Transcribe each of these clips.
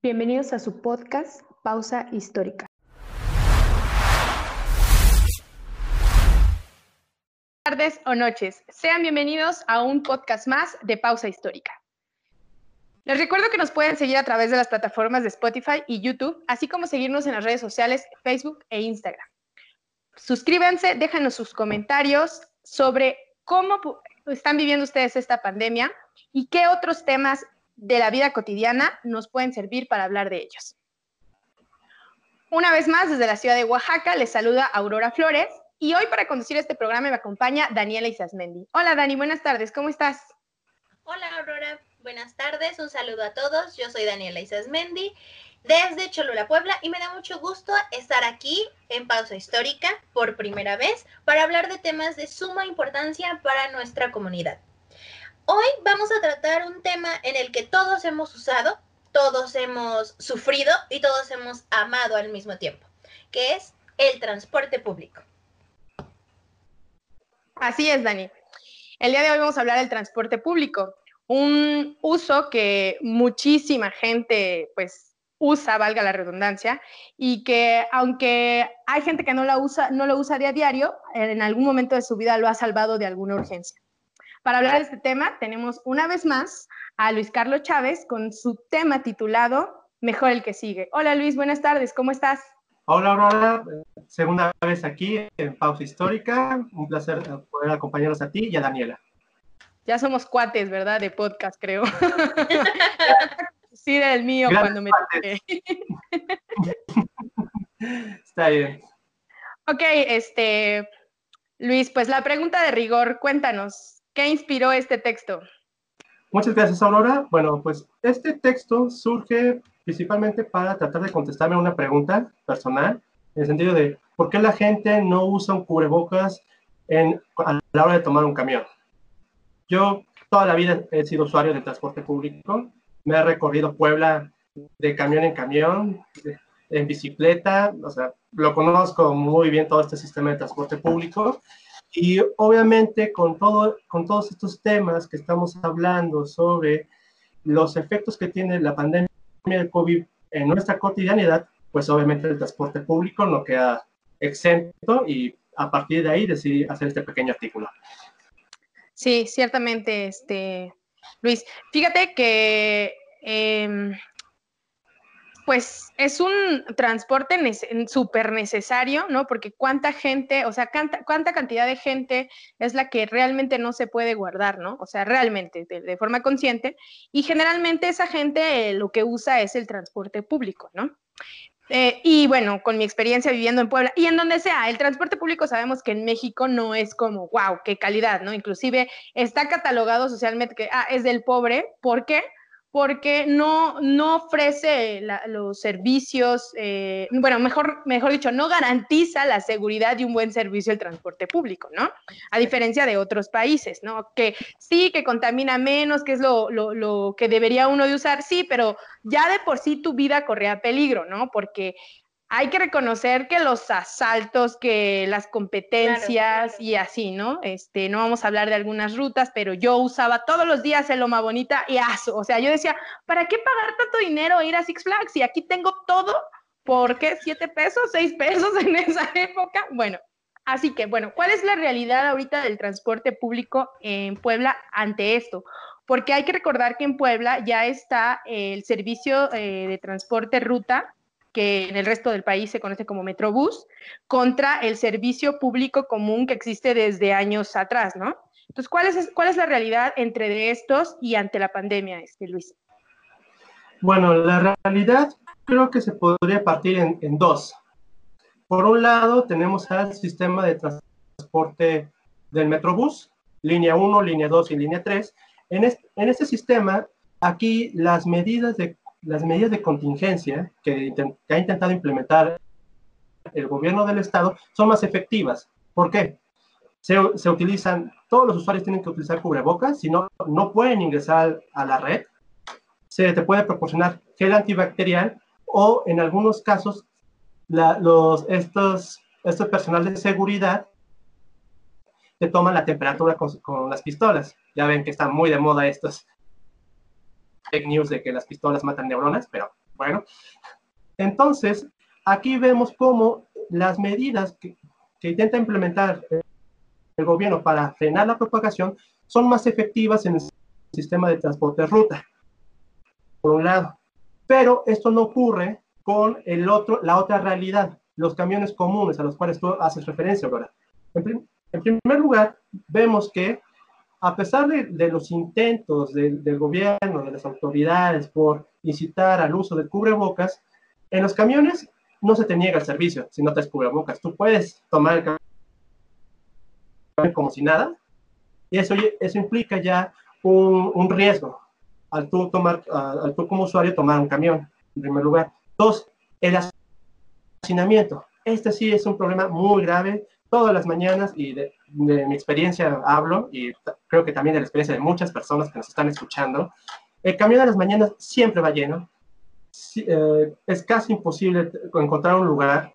Bienvenidos a su podcast Pausa Histórica. tardes o noches. Sean bienvenidos a un podcast más de Pausa Histórica. Les recuerdo que nos pueden seguir a través de las plataformas de Spotify y YouTube, así como seguirnos en las redes sociales Facebook e Instagram. Suscríbanse, déjanos sus comentarios sobre cómo están viviendo ustedes esta pandemia y qué otros temas de la vida cotidiana nos pueden servir para hablar de ellos. Una vez más, desde la ciudad de Oaxaca, les saluda Aurora Flores y hoy para conducir este programa me acompaña Daniela Isasmendi. Hola Dani, buenas tardes, ¿cómo estás? Hola Aurora, buenas tardes, un saludo a todos. Yo soy Daniela Isasmendi desde Cholula, Puebla y me da mucho gusto estar aquí en Pausa Histórica por primera vez para hablar de temas de suma importancia para nuestra comunidad. Hoy vamos a tratar un tema en el que todos hemos usado, todos hemos sufrido y todos hemos amado al mismo tiempo, que es el transporte público. Así es, Dani. El día de hoy vamos a hablar del transporte público, un uso que muchísima gente pues usa, valga la redundancia, y que aunque hay gente que no, la usa, no lo usa de a diario, en algún momento de su vida lo ha salvado de alguna urgencia. Para hablar de este tema, tenemos una vez más a Luis Carlos Chávez con su tema titulado Mejor el que sigue. Hola Luis, buenas tardes, ¿cómo estás? Hola Aurora, segunda vez aquí en Pausa Histórica. Un placer poder acompañarnos a ti y a Daniela. Ya somos cuates, ¿verdad? De podcast, creo. sí, del mío cuando me Está bien. Ok, este, Luis, pues la pregunta de rigor, cuéntanos, ¿qué inspiró este texto? Muchas gracias, Aurora. Bueno, pues este texto surge principalmente para tratar de contestarme una pregunta personal, en el sentido de por qué la gente no usa un cubrebocas en, a la hora de tomar un camión. Yo toda la vida he sido usuario del transporte público, me he recorrido Puebla de camión en camión, en bicicleta, o sea, lo conozco muy bien todo este sistema de transporte público. Y obviamente con, todo, con todos estos temas que estamos hablando sobre los efectos que tiene la pandemia del COVID en nuestra cotidianidad, pues obviamente el transporte público no queda exento y a partir de ahí decidí hacer este pequeño artículo. Sí, ciertamente, este, Luis. Fíjate que em, pues es un transporte súper necesario, ¿no? Porque cuánta gente, o sea, cuánta, cantidad de gente es la que realmente no se puede guardar, ¿no? O sea, realmente, de, forma consciente. Y generalmente esa gente eh, lo que usa es el transporte público, ¿no? Eh, y bueno, con mi experiencia viviendo en Puebla y en donde sea, el transporte público sabemos que en México no es como, wow, qué calidad, ¿no? Inclusive está catalogado socialmente que, ah, es del pobre. ¿Por qué? Porque no, no ofrece los servicios, eh, bueno, mejor, mejor dicho, no garantiza la seguridad y un buen servicio del transporte público, ¿no? A diferencia de otros países, ¿no? Que sí, que contamina menos, que es lo, lo, lo que debería uno de usar, sí, pero ya de por sí tu vida corría peligro, ¿no? Porque hay que reconocer que los asaltos, que las competencias y así, ¿no? Este, no vamos a hablar de algunas rutas, pero yo usaba todos los días el Loma Bonita y aso. O sea, yo decía, ¿para qué pagar tanto dinero e ir a Six Flags? Y aquí tengo todo, ¿por qué? ¿Siete pesos? ¿Seis pesos en esa época? Bueno, así que, bueno, ¿cuál es la realidad ahorita del transporte público en Puebla ante esto? Porque hay que recordar que en Puebla ya está el servicio eh, de transporte ruta que en el resto del país se conoce como Metrobús, contra el servicio público común que existe desde años atrás, ¿no? Entonces, ¿cuál es, cuál es la realidad entre estos y ante la pandemia, este, Luis? Bueno, la realidad creo que se podría partir en, dos. Por un lado, tenemos al sistema de transporte del Metrobús, línea 1, línea 2 y línea 3. En este, en este sistema, aquí las medidas de las medidas de contingencia que, ha intentado implementar el gobierno del estado son más efectivas. ¿Por qué? Se, se, utilizan, todos los usuarios tienen que utilizar cubrebocas, si no, no pueden ingresar a la red. Se te puede proporcionar gel antibacterial o en algunos casos los, estos, estos personal de seguridad te toman la temperatura con, con, las pistolas. Ya ven que están muy de moda estos, fake news de que las pistolas matan neuronas, pero Bueno, entonces, aquí vemos cómo las medidas que, que intenta implementar el gobierno para frenar la propagación son más efectivas en el sistema de transporte de ruta, por un lado. Pero esto no ocurre con el otro, la otra realidad, los camiones comunes a los cuales tú haces referencia, ¿verdad? En, en primer lugar, vemos que a pesar de, los intentos del gobierno, de las autoridades por incitar al uso de cubrebocas, en los camiones no se te niega el servicio si no te cubrebocas. Tú puedes tomar el camión como si nada, y eso, eso implica ya un, riesgo al tú, tomar, al tú como usuario tomar un camión, en primer lugar. Dos, el hacinamiento. Este sí es un problema muy grave todas las mañanas y de, mi experiencia hablo y creo que también de la experiencia de muchas personas que nos están escuchando. El camión de las mañanas siempre va lleno. Eh, es casi imposible encontrar un lugar.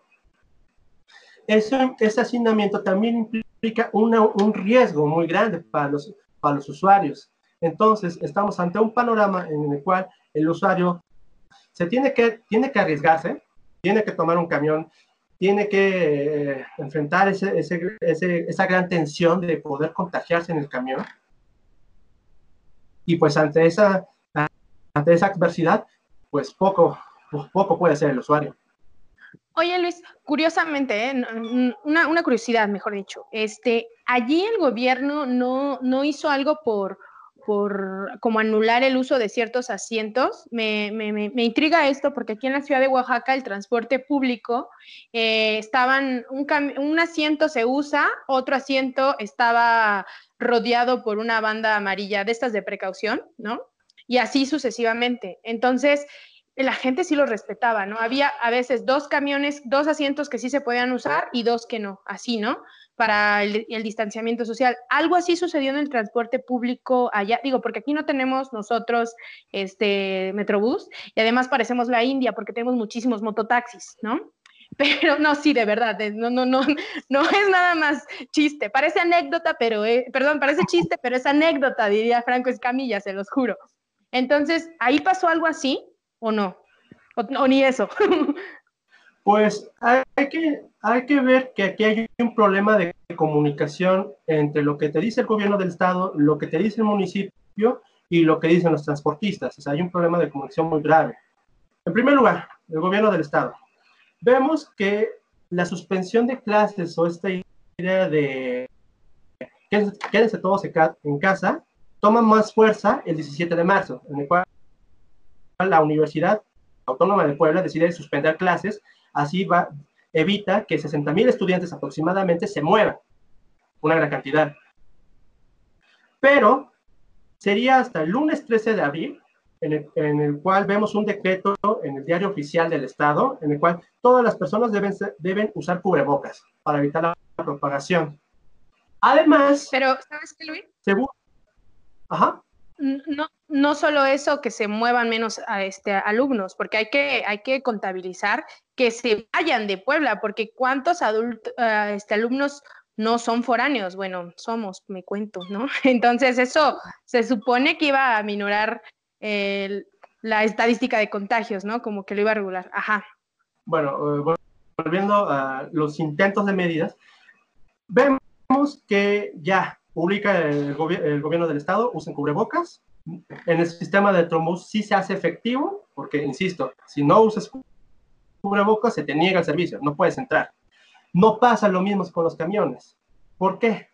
Ese, ese hacinamiento también implica un riesgo muy grande para los, para los usuarios. Entonces, estamos ante un panorama en el cual el usuario se tiene que, tiene que arriesgarse, tiene que tomar un camión, tiene que eh, enfrentar esa gran tensión de poder contagiarse en el camión. Y pues ante esa, ante esa adversidad, pues poco, poco puede hacer el usuario. Oye Luis, curiosamente, ¿eh? una, una, curiosidad, mejor dicho, este, allí el gobierno no, no hizo algo por, por como anular el uso de ciertos asientos. Me, me, me, intriga esto porque aquí en la ciudad de Oaxaca el transporte público eh, estaban, un, un, asiento se usa, otro asiento estaba rodeado por una banda amarilla de estas de precaución, ¿no? Y así sucesivamente. Entonces, la gente sí lo respetaba, ¿no? Había a veces dos camiones, dos asientos que sí se podían usar y dos que no, así, ¿no? para el, distanciamiento social. Algo así sucedió en el transporte público allá, digo, porque aquí no tenemos nosotros este Metrobús y además parecemos la India porque tenemos muchísimos mototaxis, ¿no? Pero no, sí, de verdad, no, no, no, no es nada más chiste. Parece anécdota, pero, eh, perdón, parece chiste, pero es anécdota, diría Franco Escamilla, se los juro. Entonces, ¿ahí pasó algo así o no? o ni eso. Pues hay que, hay que ver que aquí hay un problema de comunicación entre lo que te dice el gobierno del estado, lo que te dice el municipio y lo que dicen los transportistas. Hay un problema de comunicación muy grave. En primer lugar, el gobierno del estado. Vemos que la suspensión de clases o esta idea de quédense todos en casa toma más fuerza el 17 de marzo, en el cual la Universidad Autónoma de Puebla decide suspender clases Así va, evita que 60.000 estudiantes aproximadamente se muevan, una gran cantidad. Pero sería hasta el lunes 13 de abril, en el, cual vemos un decreto en el diario oficial del Estado, en el cual todas las personas deben, deben usar cubrebocas para evitar la propagación. Además... Pero, ¿sabes qué, Luis? Según, ajá. No, no solo eso, que se muevan menos a este, alumnos, porque hay que, hay que contabilizar que se vayan de Puebla, porque cuántos adultos, ah, este, alumnos no son foráneos, bueno, somos, me cuento, ¿no? Entonces eso se supone que iba a minorar la estadística de contagios, ¿no? Como que lo iba a regular. Ajá. Bueno, eh, volviendo a los intentos de medidas, vemos que ya publica el, el gobierno del estado, usen cubrebocas, en el sistema de trombus sí se hace efectivo, porque, insisto, si no usas cubrebocas, se te niega el servicio, no puedes entrar. No pasa lo mismo con los camiones. ¿Por qué?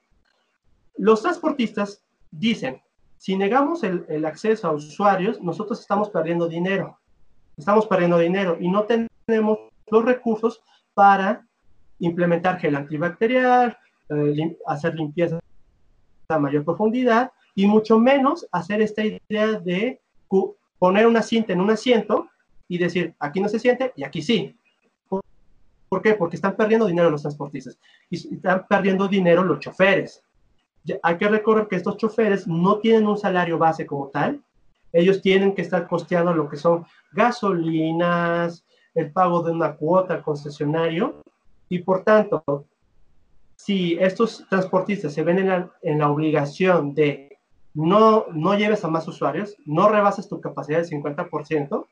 Los transportistas dicen, si negamos el, el acceso a usuarios, nosotros estamos perdiendo dinero. Estamos perdiendo dinero y no tenemos los recursos para implementar gel antibacterial, eh, hacer limpieza a mayor profundidad y mucho menos hacer esta idea de poner una cinta en un asiento y decir, aquí no se siente y aquí sí. ¿Por qué? Porque están perdiendo dinero los transportistas y están perdiendo dinero los choferes. Hay que recordar que estos choferes no tienen un salario base como tal. Ellos tienen que estar costeando lo que son gasolinas, el pago de una cuota al concesionario y por tanto, si estos transportistas se ven en la, en la obligación de no, no lleves a más usuarios, no rebases tu capacidad del 50%,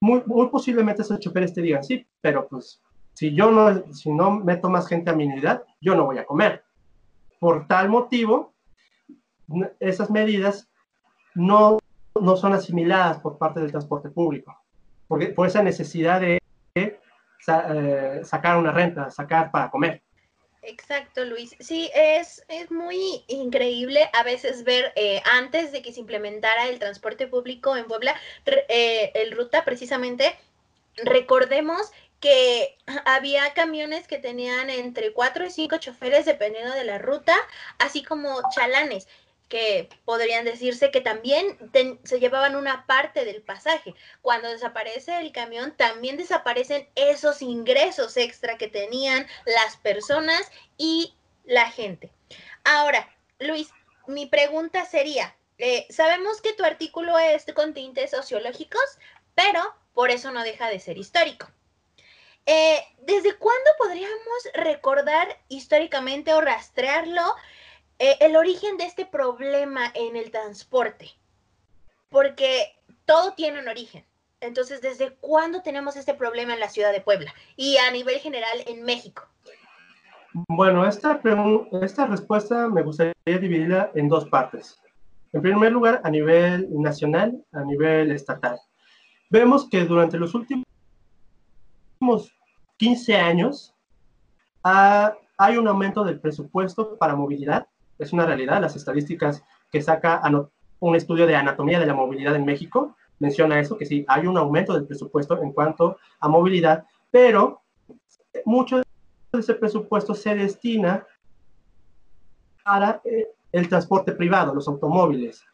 muy, muy posiblemente esos choferes te digan, sí, pero pues si yo no, si no meto más gente a mi unidad, yo no voy a comer. Por tal motivo, esas medidas no, no son asimiladas por parte del transporte público, porque, por esa necesidad de eh, sacar una renta, sacar para comer. Exacto, Luis. Sí, es, es muy increíble a veces ver eh, antes de que se implementara el transporte público en Puebla, eh, el ruta precisamente, recordemos que había camiones que tenían entre cuatro y cinco choferes dependiendo de la ruta, así como chalanes que podrían decirse que también se llevaban una parte del pasaje. Cuando desaparece el camión, también desaparecen esos ingresos extra que tenían las personas y la gente. Ahora, Luis, mi pregunta sería, eh, sabemos que tu artículo es con tintes sociológicos, pero por eso no deja de ser histórico. Eh, ¿Desde cuándo podríamos recordar históricamente o rastrearlo eh, el origen de este problema en el transporte, porque todo tiene un origen. Entonces, ¿desde cuándo tenemos este problema en la ciudad de Puebla y a nivel general en México? Bueno, esta, esta respuesta me gustaría dividirla en dos partes. En primer lugar, a nivel nacional, a nivel estatal. Vemos que durante los últimos 15 años hay un aumento del presupuesto para movilidad es una realidad. Las estadísticas que saca un estudio de anatomía de la movilidad en México menciona eso, que sí, hay un aumento del presupuesto en cuanto a movilidad, pero mucho de ese presupuesto se destina para eh, el transporte privado, los automóviles.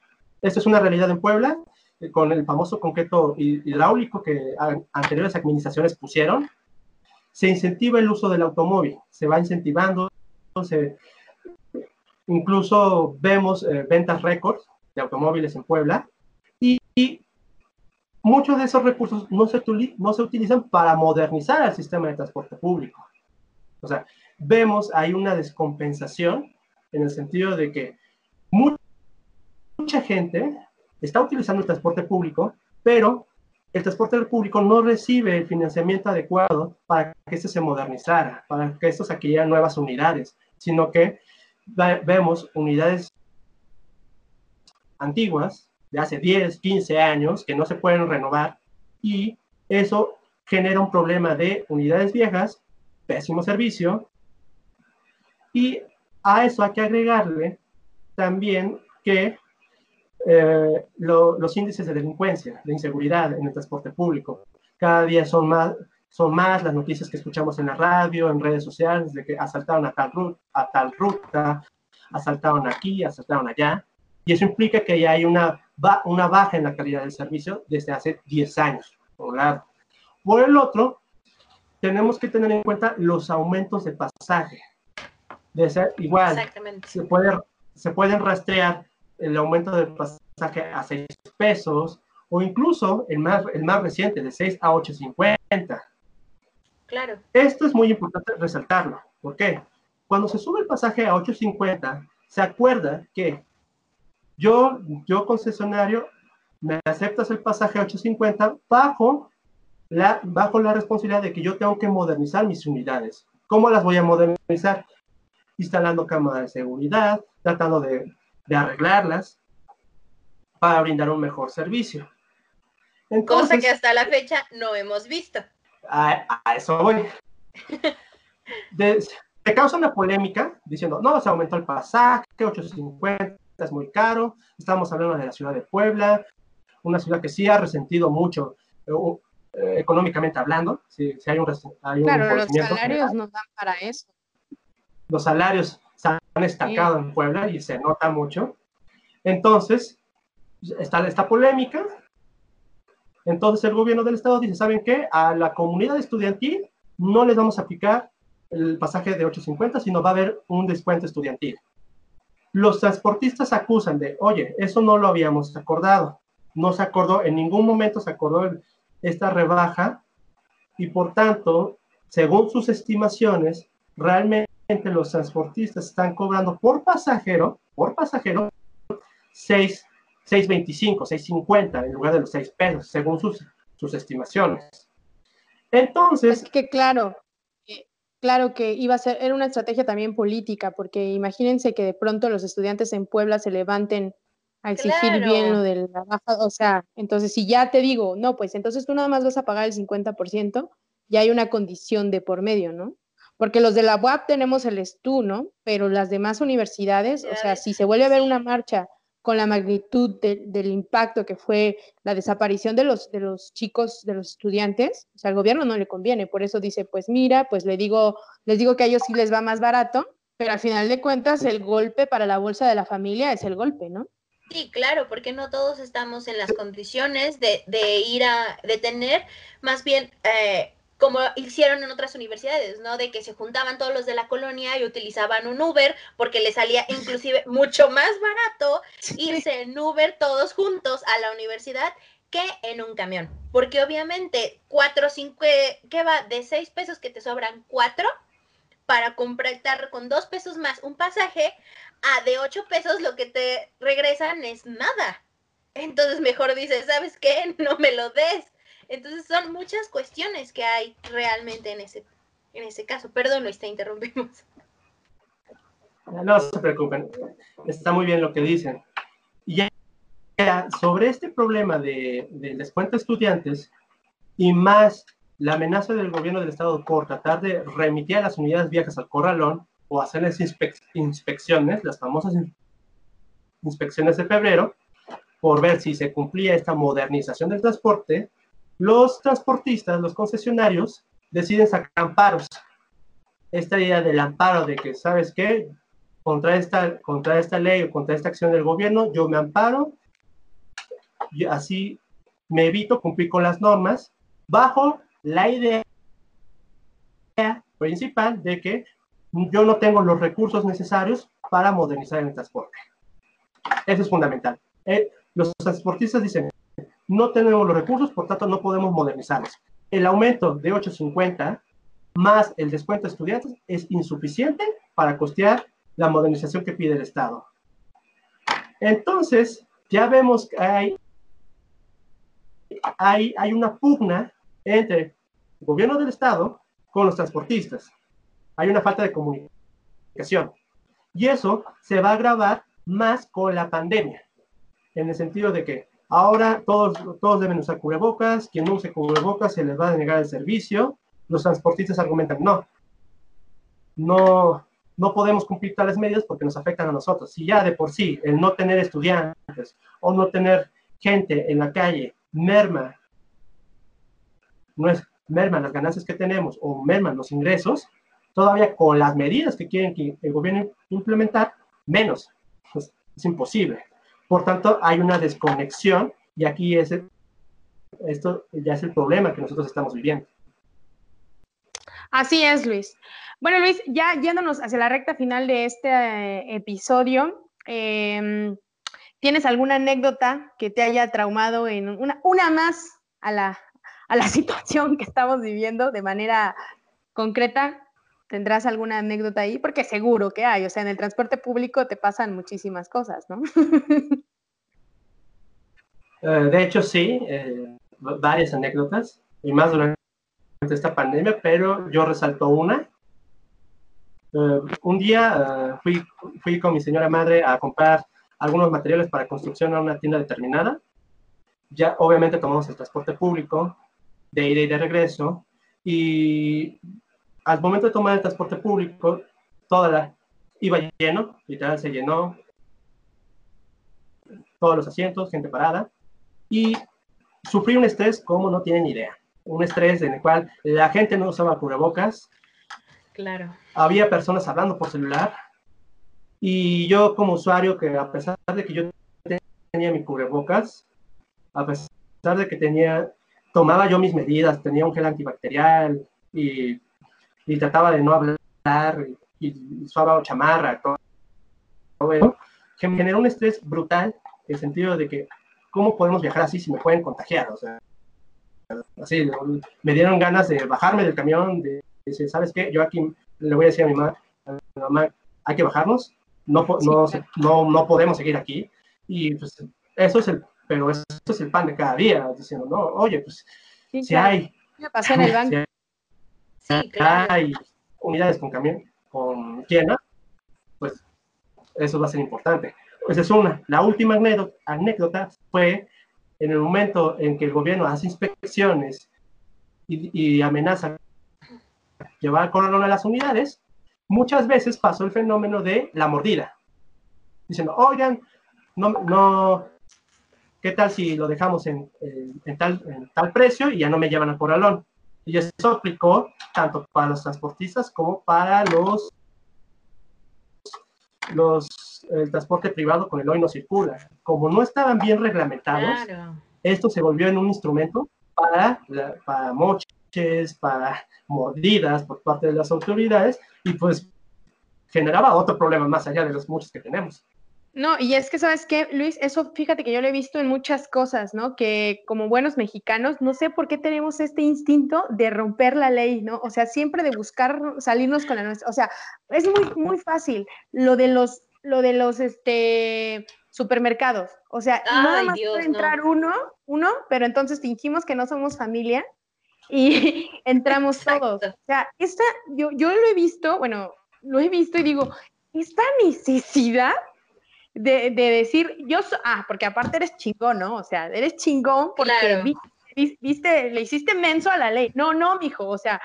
Esto es una realidad en Puebla, eh, con el famoso concreto hidráulico que anteriores administraciones pusieron, se incentiva el uso del automóvil, se va incentivando, se, Incluso vemos eh, ventas récords de automóviles en Puebla y, muchos de esos recursos no se, no se utilizan para modernizar el sistema de transporte público. O sea, vemos hay una descompensación en el sentido de que mucha gente está utilizando el transporte público, pero el transporte público no recibe el financiamiento adecuado para que esto se modernizara, para que esto se adquirieran nuevas unidades, sino que vemos unidades antiguas de hace 10, 15 años que no se pueden renovar y eso genera un problema de unidades viejas, pésimo servicio y a eso hay que agregarle también que eh, los índices de delincuencia, de inseguridad en el transporte público. Cada día son más, son más las noticias que escuchamos en la radio, en redes sociales, de que asaltaron a tal, ruta, a tal ruta, asaltaron aquí, asaltaron allá. Y eso implica que ya hay una, una baja en la calidad del servicio desde hace 10 años, por un lado. Por el otro, tenemos que tener en cuenta los aumentos de pasaje. De ser igual, Se, puede, se pueden rastrear el aumento de pasaje a 6 pesos o incluso el más, el más reciente de 6 a 8.50 Claro. Esto es muy importante resaltarlo. ¿Por qué? Cuando se sube el pasaje a 8.50, se acuerda que yo, yo concesionario, me aceptas el pasaje a 8.50 bajo la, bajo la responsabilidad de que yo tengo que modernizar mis unidades. ¿Cómo las voy a modernizar? Instalando cámaras de seguridad, tratando de, de arreglarlas para brindar un mejor servicio. Entonces, Cosa que hasta la fecha no hemos visto a, eso voy. te causa una polémica diciendo, no, se aumentó el pasaje, 850 es muy caro, estamos hablando de la ciudad de Puebla, una ciudad que sí ha resentido mucho eh, eh, económicamente hablando, si, hay un, hay Claro, los salarios nos dan para eso. Los salarios se han estancado en Puebla y se nota mucho. Entonces, está esta polémica, entonces el gobierno del estado dice, ¿saben qué? A la comunidad estudiantil no les vamos a aplicar el pasaje de 8.50, sino va a haber un descuento estudiantil. Los transportistas acusan de, oye, eso no lo habíamos acordado. No se acordó, en ningún momento se acordó esta rebaja y por tanto, según sus estimaciones, realmente los transportistas están cobrando por pasajero, por pasajero, 6 6.25, 6.50 en lugar de los 6 pesos, según sus, sus estimaciones. Entonces... Es que claro, claro que iba a ser, era una estrategia también política, porque imagínense que de pronto los estudiantes en Puebla se levanten a exigir bien lo de la baja, o sea, entonces si ya te digo, no, pues entonces tú nada más vas a pagar el 50%, ya hay una condición de por medio, ¿no? Porque los de la UAP tenemos el STU, ¿no? Pero las demás universidades, o sea, si se vuelve a ver una marcha con la magnitud del impacto que fue la desaparición de los, de los chicos, de los estudiantes, o sea, al gobierno no le conviene, por eso dice, pues mira, pues le digo, les digo que a ellos sí les va más barato, pero al final de cuentas el golpe para la bolsa de la familia es el golpe, ¿no? Sí, claro, porque no todos estamos en las condiciones de, de ir a, de tener más bien eh, como hicieron en otras universidades, ¿no? De que se juntaban todos los de la colonia y utilizaban un Uber porque les salía inclusive mucho más barato irse en Uber todos juntos a la universidad que en un camión. Porque obviamente cuatro, cinco, ¿qué va? De seis pesos que te sobran cuatro para comprar con dos pesos más un pasaje, a de ocho pesos lo que te regresan es nada. Entonces mejor dices, ¿sabes qué? No me lo des entonces son muchas cuestiones que hay realmente en ese, en ese caso. Perdón, Luis, te interrumpimos. No se preocupen, está muy bien lo que dicen. Y ya, sobre este problema de, del descuento de estudiantes y más la amenaza del gobierno del estado por tratar de remitir a las unidades viejas al corralón o hacerles inspecciones, las famosas inspecciones de febrero, por ver si se cumplía esta modernización del transporte, los transportistas, los concesionarios, deciden sacar amparos. Esta idea del amparo de que, ¿sabes qué? Contra esta, contra esta ley o contra esta acción del gobierno, yo me amparo y así me evito cumplir con las normas bajo la idea principal de que yo no tengo los recursos necesarios para modernizar el transporte. Eso es fundamental. Eh, los transportistas dicen, no tenemos los recursos, por tanto no podemos modernizarlos. El aumento de 8.50 más el descuento de estudiantes es insuficiente para costear la modernización que pide el Estado. Entonces, ya vemos que hay, hay, hay una pugna entre el gobierno del Estado con los transportistas. Hay una falta de comunicación. Y eso se va a agravar más con la pandemia, en el sentido de que Ahora todos, todos deben usar cubrebocas, quien no use cubrebocas se les va a denegar el servicio. Los transportistas argumentan, no, no, no podemos cumplir tales medidas porque nos afectan a nosotros. Si ya de por sí el no tener estudiantes o no tener gente en la calle merma, no es, merma las ganancias que tenemos o merman los ingresos, todavía con las medidas que quieren que el gobierno implementar, menos. Es imposible. Por tanto, hay una desconexión y aquí es esto ya es el problema que nosotros estamos viviendo. Así es, Luis. Bueno, Luis, ya yéndonos hacia la recta final de este eh, episodio, em, ¿tienes alguna anécdota que te haya traumado en una, una más a la, a la situación que estamos viviendo de manera concreta? ¿Tendrás alguna anécdota ahí? Porque seguro que hay, o sea, en el transporte público te pasan muchísimas cosas, ¿no? Eh, de hecho, sí, eh, varias anécdotas, y más durante esta pandemia, pero yo resalto una. Eh, un día fui, fui con mi señora madre a comprar algunos materiales para construcción a una tienda determinada. Ya obviamente tomamos el transporte público de ida y de regreso, y al momento de tomar el transporte público, toda la iba lleno, literal se llenó, todos los asientos, gente parada, y sufrí un estrés como no tienen idea. Un estrés en el cual la gente no usaba cubrebocas. Claro. Había personas hablando por celular. Y yo como usuario, que a pesar de que yo tenía mi cubrebocas, a pesar de que tenía, tomaba yo mis medidas, tenía un gel antibacterial y y trataba de no hablar y, y suave chamarra, todo, eso, que me generó un estrés brutal en el sentido de que, ¿cómo podemos viajar así si me pueden contagiar? O sea, así, me dieron ganas de bajarme del camión, de, decir, ¿sabes qué? Yo aquí le voy a decir a mi mamá, a mi mamá hay que bajarnos, no, no, no, no podemos seguir aquí. Y pues eso es el, pero eso es el pan de cada día, diciendo, no, oye, pues si hay, Me pasó en el banco. Sí, claro. hay unidades con camión, con llena, pues eso va a ser importante. Esa es una. La última anécdota, fue en el momento en que el gobierno hace inspecciones y, y amenaza llevar corralón a las unidades, muchas veces pasó el fenómeno de la mordida. Diciendo, oigan, no, no, ¿qué tal si lo dejamos en, en- en tal, en tal precio y ya no me llevan al corralón? Y eso aplicó tanto para los transportistas como para los, los el transporte privado con el hoy no circula. Como no estaban bien reglamentados, Claro. esto se volvió en un instrumento para, la- para moches, para mordidas por parte de las autoridades y pues generaba otro problema más allá de los muchos que tenemos. No, y es que, ¿sabes qué, Luis? Eso fíjate que yo lo he visto en muchas cosas, ¿no? Que como buenos mexicanos, no sé por qué tenemos este instinto de romper la ley, ¿no? O sea, siempre de buscar salirnos con la nuestra. O sea, es muy, muy fácil lo de los, lo de los, este, supermercados. O sea, nada Ay, más Dios, puede no. entrar uno, uno, pero entonces fingimos que no somos familia y entramos todos. O sea, esta, yo, yo lo he visto, bueno, lo he visto y digo, esta necesidad de, de decir, yo, so- ah, porque aparte eres chingón, ¿no? O sea, eres chingón porque Claro. vi- vi- viste, le hiciste menso a la ley. No, no, mijo, o sea,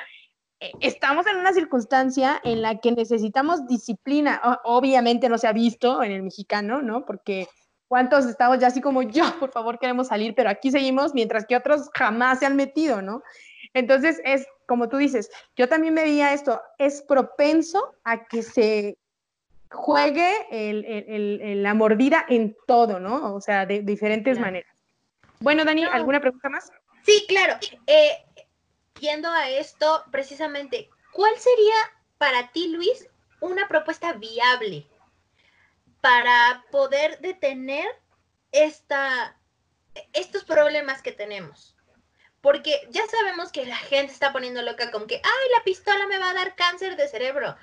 eh, estamos en una circunstancia en la que necesitamos disciplina. O- obviamente no se ha visto en el mexicano, ¿no? Porque cuántos estamos ya así como yo, por favor, queremos salir, pero aquí seguimos, mientras que otros jamás se han metido, ¿no? Entonces es, como tú dices, yo también veía esto, es propenso a que se juegue el- el- el- el- la mordida en todo, ¿no? O sea, de diferentes Claro. maneras. Bueno, Dani. ¿alguna pregunta más? Sí, claro. Eh, yendo a esto, precisamente, ¿cuál sería para ti, Luis, una propuesta viable para poder detener esta, estos problemas que tenemos? Porque ya sabemos que la gente está poniendo loca con que, ay, la pistola me va a dar cáncer de cerebro.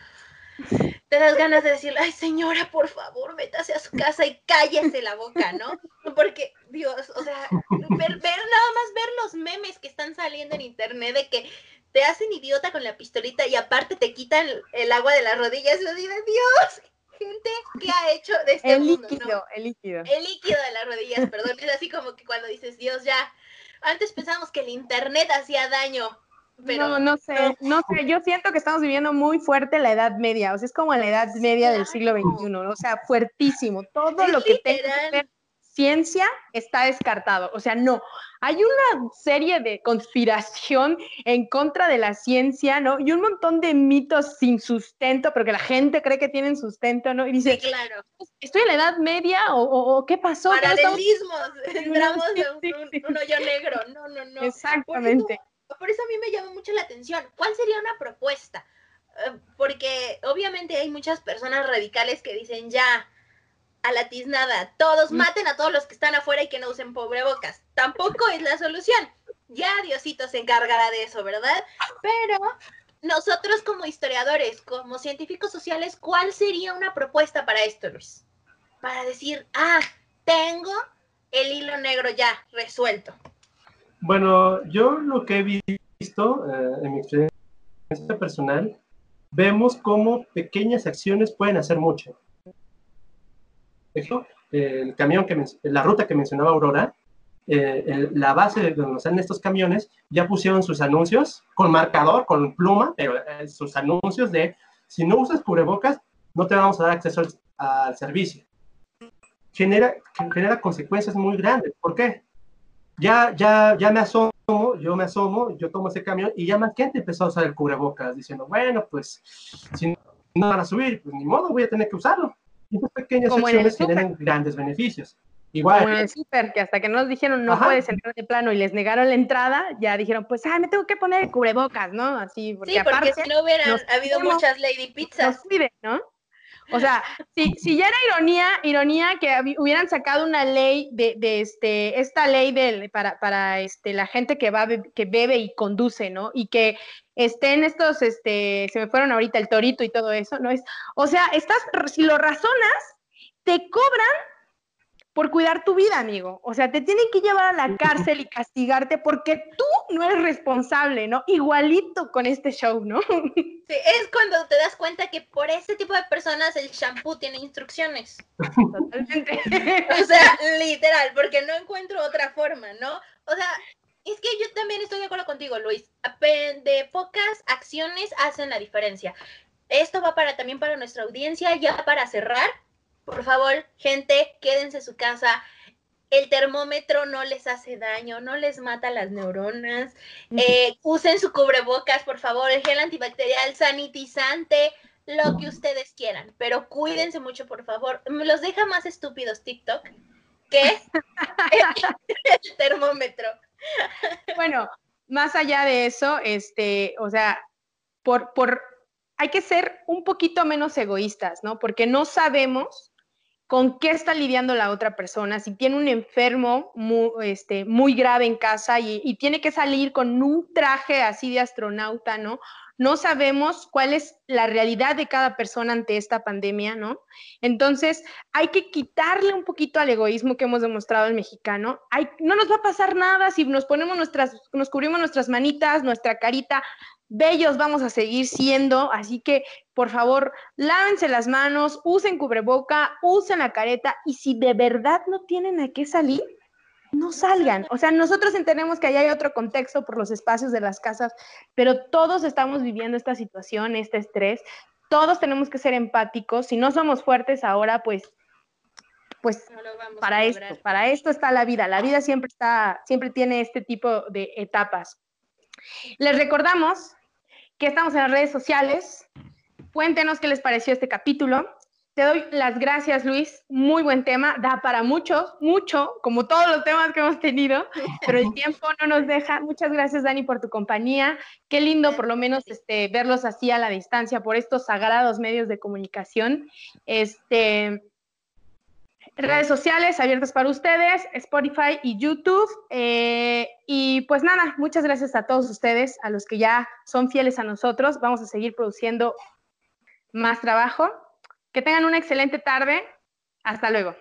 Te das ganas de decirle, ay, señora, por favor, métase a su casa y cállese la boca, ¿no? Porque, Dios, o sea, ver, ver nada más ver los memes que están saliendo en internet de que te hacen idiota con la pistolita y aparte te quitan el agua de las rodillas. Yo digo, Dios, gente, ¿qué ha hecho de este El mundo? líquido, no? el líquido. El líquido de las rodillas, perdón. Es así como que cuando dices, Dios, ya. Antes pensábamos que el internet hacía daño, pero no, no sé, no sé, yo siento que estamos viviendo muy fuerte la Edad Media, o sea, es como la Edad Media del siglo. XXI, ¿no? o sea, fuertísimo. Todo Es lo que tenga que ver ciencia está descartado, o sea, no. Hay una serie de conspiración en contra de la ciencia, ¿no? Y un montón de mitos sin sustento, pero que la gente cree que tienen sustento, ¿no? Y dice, sí, claro. ¿estoy en la Edad Media o, qué pasó? ¿Qué no estamos- Paralelismos. Entramos en un hoyo negro. No, no, no. Exactamente. Por eso a mí me llama mucho la atención. ¿Cuál sería una propuesta? Eh, Porque obviamente hay muchas personas radicales que dicen ya, a la tiznada, todos Mm. maten a todos los que están afuera y que no usen pobrebocas. Tampoco es la solución. Ya Diosito se encargará de eso, ¿verdad? Pero nosotros como historiadores, como científicos sociales, ¿cuál sería una propuesta para esto, Luis? Para decir, ah, tengo el hilo negro ya resuelto. Bueno, yo lo que he visto eh, en mi experiencia personal, vemos cómo pequeñas acciones pueden hacer mucho. Ejemplo, el camión que la ruta que mencionaba Aurora, eh, la base de donde salen estos camiones, ya pusieron sus anuncios con marcador, con pluma, pero eh, sus anuncios de si no usas cubrebocas, no te vamos a dar acceso al, al servicio. Genera, genera consecuencias muy grandes. ¿Por qué? Ya, ya, ya me asomo, yo me asomo, yo tomo ese camión y ya más gente empezó a usar el cubrebocas diciendo, bueno, pues si no van a subir, pues ni modo, voy a tener que usarlo. Y esas pequeñas Como acciones generan grandes beneficios. Como en Igual, el súper, que hasta que nos dijeron no Ajá. puedes entrar de plano y les negaron la entrada, ya dijeron, pues, ah, me tengo que poner el cubrebocas, ¿no? Así, porque Sí, porque aparte si no hubieran nos habido muchas Lady nos Pizzas. cuide, ¿no? O sea, si, si ya era ironía, ironía que hubieran sacado una ley de, de este, esta ley del, para, para este, la gente que va, que bebe y conduce, ¿no? Y que estén estos, este, se me fueron ahorita el torito y todo eso, ¿no? Es, o sea, estás, si lo razonas, te cobran por cuidar tu vida, amigo. O sea, te tienen que llevar a la cárcel y castigarte porque tú no eres responsable, ¿no? Igualito con este show, ¿no? Sí, es cuando te das cuenta que por este tipo de personas el shampoo tiene instrucciones. Totalmente. o sea, literal, porque no encuentro otra forma, ¿no? O sea, es que yo también estoy de acuerdo contigo, Luis. De pocas acciones hacen la diferencia. Esto va para también para nuestra audiencia, ya para cerrar. Por favor, gente, quédense en su casa. El termómetro no les hace daño, no les mata las neuronas. Eh, usen su cubrebocas, por favor, el gel antibacterial, sanitizante, lo que ustedes quieran. Pero cuídense mucho, por favor. Me los deja más estúpidos TikTok que el termómetro. Bueno, más allá de eso, este, o sea, por, por, hay que ser un poquito menos egoístas, ¿no? Porque no sabemos con qué está lidiando la otra persona, si tiene un enfermo muy, este, muy grave en casa y, tiene que salir con un traje así de astronauta, ¿no? No sabemos cuál es la realidad de cada persona ante esta pandemia, ¿no? Entonces, hay que quitarle un poquito al egoísmo que hemos demostrado el mexicano. No nos va a pasar nada si nos ponemos nuestras, nos cubrimos nuestras manitas, nuestra carita, bellos vamos a seguir siendo, así que por favor, lávense las manos, usen cubreboca, usen la careta y si de verdad no tienen a qué salir, no salgan. O sea, nosotros entendemos que allá hay otro contexto por los espacios de las casas, pero todos estamos viviendo esta situación, este estrés. Todos tenemos que ser empáticos. Si no somos fuertes ahora, pues pues para esto, para esto está la vida. La vida siempre está siempre tiene este tipo de etapas. Les recordamos que estamos en las redes sociales. Cuéntenos qué les pareció este capítulo. Te doy las gracias, Luis. Muy buen tema. Da para mucho, mucho, como todos los temas que hemos tenido, pero el tiempo no nos deja. Muchas gracias, Dani, por tu compañía. Qué lindo, por lo menos, este, verlos así a la distancia por estos sagrados medios de comunicación. Este, redes sociales abiertas para ustedes, Spotify y YouTube. Eh, y pues nada, muchas gracias a todos ustedes, a los que ya son fieles a nosotros. Vamos a seguir produciendo más trabajo. Que tengan una excelente tarde. Hasta luego.